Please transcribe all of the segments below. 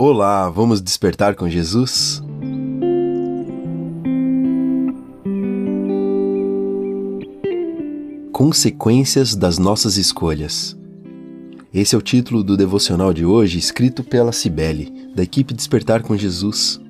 Olá, vamos despertar com Jesus? Consequências das nossas escolhas. Esse é o título do devocional de hoje, escrito pela Cibele, da equipe Despertar com Jesus.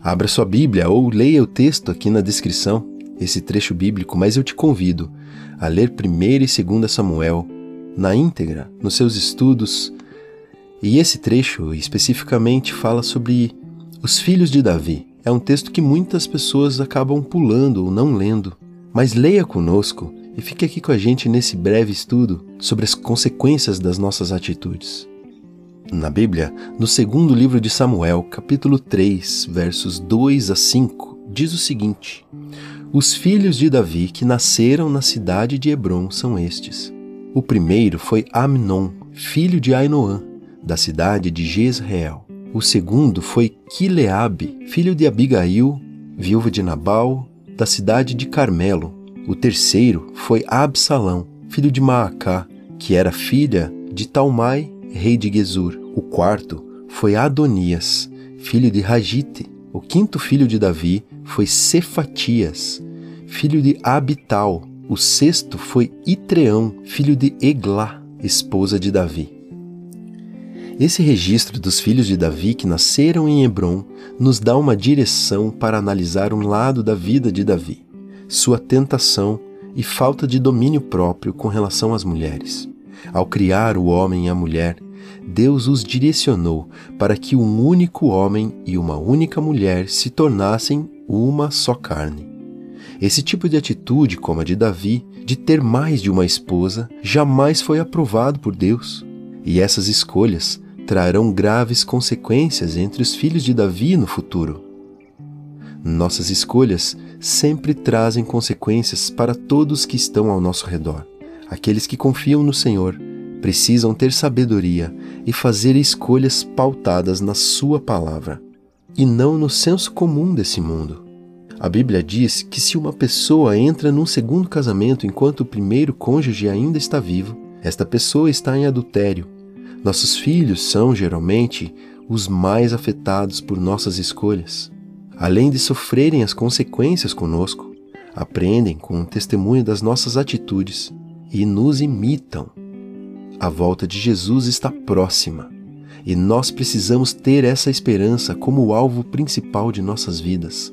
Abra sua Bíblia ou leia o texto aqui na descrição, esse trecho bíblico, mas eu te convido a ler 1 e 2 Samuel na íntegra, nos seus estudos, e esse trecho especificamente fala sobre os filhos de Davi. É um texto que muitas pessoas acabam pulando ou não lendo, mas leia conosco e fique aqui com a gente nesse breve estudo sobre as consequências das nossas atitudes. Na Bíblia, no segundo livro de Samuel, capítulo 3, versos 2 a 5, diz o seguinte: Os filhos de Davi que nasceram na cidade de Hebron são estes. O primeiro foi Amnon, filho de Ainoã, da cidade de Jezreel. O segundo foi Quileabe, filho de Abigail, viúva de Nabal, da cidade de Carmelo. O terceiro foi Absalão, filho de Maacá, que era filha de Talmai, rei de Gesur. O quarto foi Adonias, filho de Ragite. O quinto filho de Davi foi Cefatias, filho de Abital. O sexto foi Itreão, filho de Eglá, esposa de Davi. Esse registro dos filhos de Davi que nasceram em Hebron nos dá uma direção para analisar um lado da vida de Davi, sua tentação e falta de domínio próprio com relação às mulheres. Ao criar o homem e a mulher, Deus os direcionou para que um único homem e uma única mulher se tornassem uma só carne. Esse tipo de atitude, como a de Davi, de ter mais de uma esposa, jamais foi aprovado por Deus. E essas escolhas trarão graves consequências entre os filhos de Davi no futuro. Nossas escolhas sempre trazem consequências para todos que estão ao nosso redor. Aqueles que confiam no Senhor precisam ter sabedoria e fazer escolhas pautadas na Sua palavra, e não no senso comum desse mundo. A Bíblia diz que se uma pessoa entra num segundo casamento enquanto o primeiro cônjuge ainda está vivo, esta pessoa está em adultério nossos filhos são, geralmente, os mais afetados por nossas escolhas. Além de sofrerem as consequências conosco, aprendem com o testemunho das nossas atitudes e nos imitam. A volta de Jesus está próxima e nós precisamos ter essa esperança como o alvo principal de nossas vidas.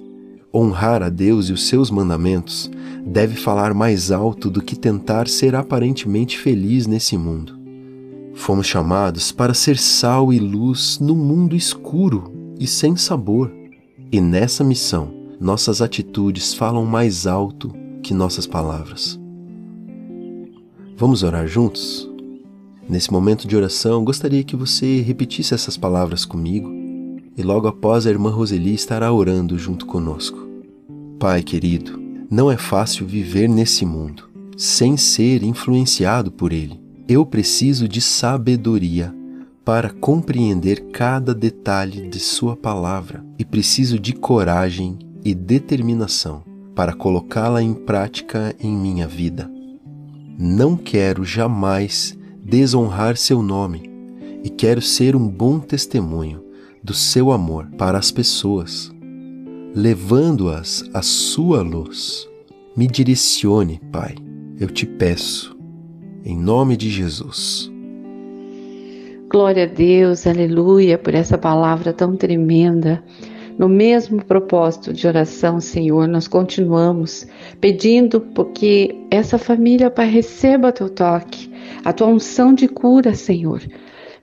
Honrar a Deus e os seus mandamentos deve falar mais alto do que tentar ser aparentemente feliz nesse mundo. Fomos chamados para ser sal e luz no mundo escuro e sem sabor. E nessa missão, nossas atitudes falam mais alto que nossas palavras. Vamos orar juntos? Nesse momento de oração, gostaria que você repetisse essas palavras comigo e logo após a irmã Roseli estará orando junto conosco. Pai querido, não é fácil viver nesse mundo sem ser influenciado por ele. Eu preciso de sabedoria para compreender cada detalhe de Sua palavra e preciso de coragem e determinação para colocá-la em prática em minha vida. Não quero jamais desonrar Seu nome e quero ser um bom testemunho do Seu amor para as pessoas, levando-as à Sua luz. Me direcione, Pai, eu te peço em nome de Jesus. Glória a Deus, aleluia, por essa palavra tão tremenda. No mesmo propósito de oração, Senhor, nós continuamos pedindo porque essa família, Pai, receba teu toque, a tua unção de cura, Senhor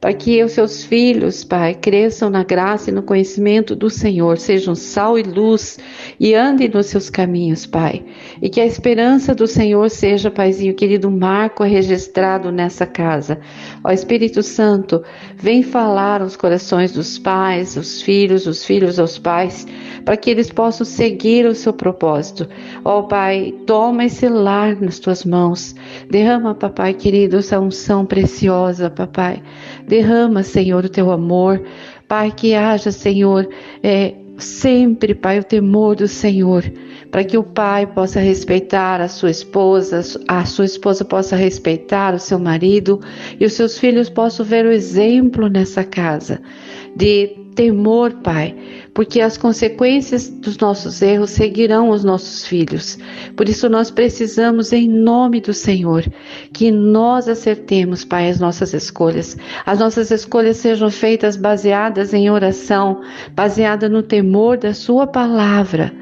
para que os seus filhos, Pai, cresçam na graça e no conhecimento do Senhor, sejam sal e luz e andem nos seus caminhos, Pai. E que a esperança do Senhor seja, Paizinho querido, um marco registrado nessa casa. Ó Espírito Santo, vem falar aos corações dos pais, os filhos, os filhos aos pais, para que eles possam seguir o seu propósito. Ó Pai, toma esse lar nas tuas mãos. Derrama, papai querido, essa unção preciosa, papai. Derrama, Senhor, o teu amor. Pai, que haja, Senhor, é, sempre, Pai, o temor do Senhor, para que o pai possa respeitar a sua esposa, a sua esposa possa respeitar o seu marido e os seus filhos possam ver o exemplo nessa casa de temor, Pai, porque as consequências dos nossos erros seguirão os nossos filhos. Por isso nós precisamos, em nome do Senhor, que nós acertemos, Pai, as nossas escolhas. As nossas escolhas sejam feitas baseadas em oração, baseada no temor da Sua palavra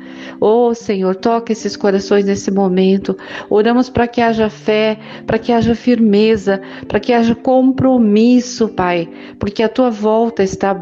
Oh, Senhor, toca esses corações nesse momento. Oramos para que haja fé, para que haja firmeza, para que haja compromisso, Pai, porque a tua volta está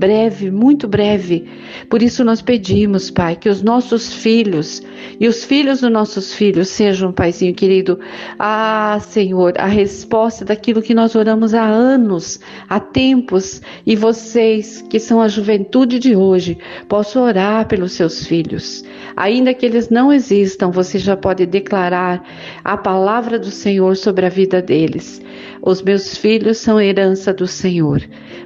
breve, muito breve. Por isso nós pedimos, Pai, que os nossos filhos e os filhos dos nossos filhos sejam, Paizinho querido, ah, Senhor, a resposta daquilo que nós oramos há anos, há tempos, e vocês que são a juventude de hoje, possam orar pelos seus filhos. Ainda que eles não existam, você já pode declarar a palavra do Senhor sobre a vida deles. Os meus filhos são herança do Senhor.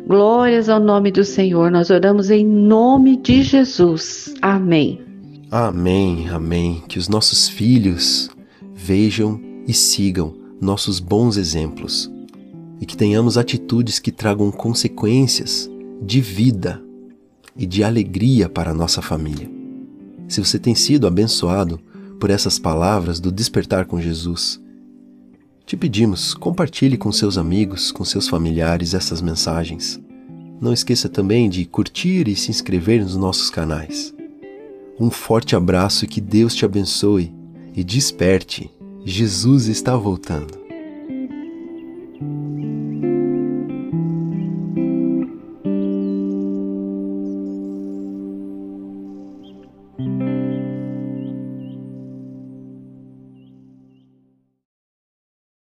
Glórias ao nome do Senhor. Nós oramos em nome de Jesus. Amém. Amém, amém. Que os nossos filhos vejam e sigam nossos bons exemplos e que tenhamos atitudes que tragam consequências de vida e de alegria para a nossa família. Se você tem sido abençoado por essas palavras do despertar com Jesus, te pedimos, compartilhe com seus amigos, com seus familiares essas mensagens. Não esqueça também de curtir e se inscrever nos nossos canais. Um forte abraço e que Deus te abençoe e desperte. Jesus está voltando.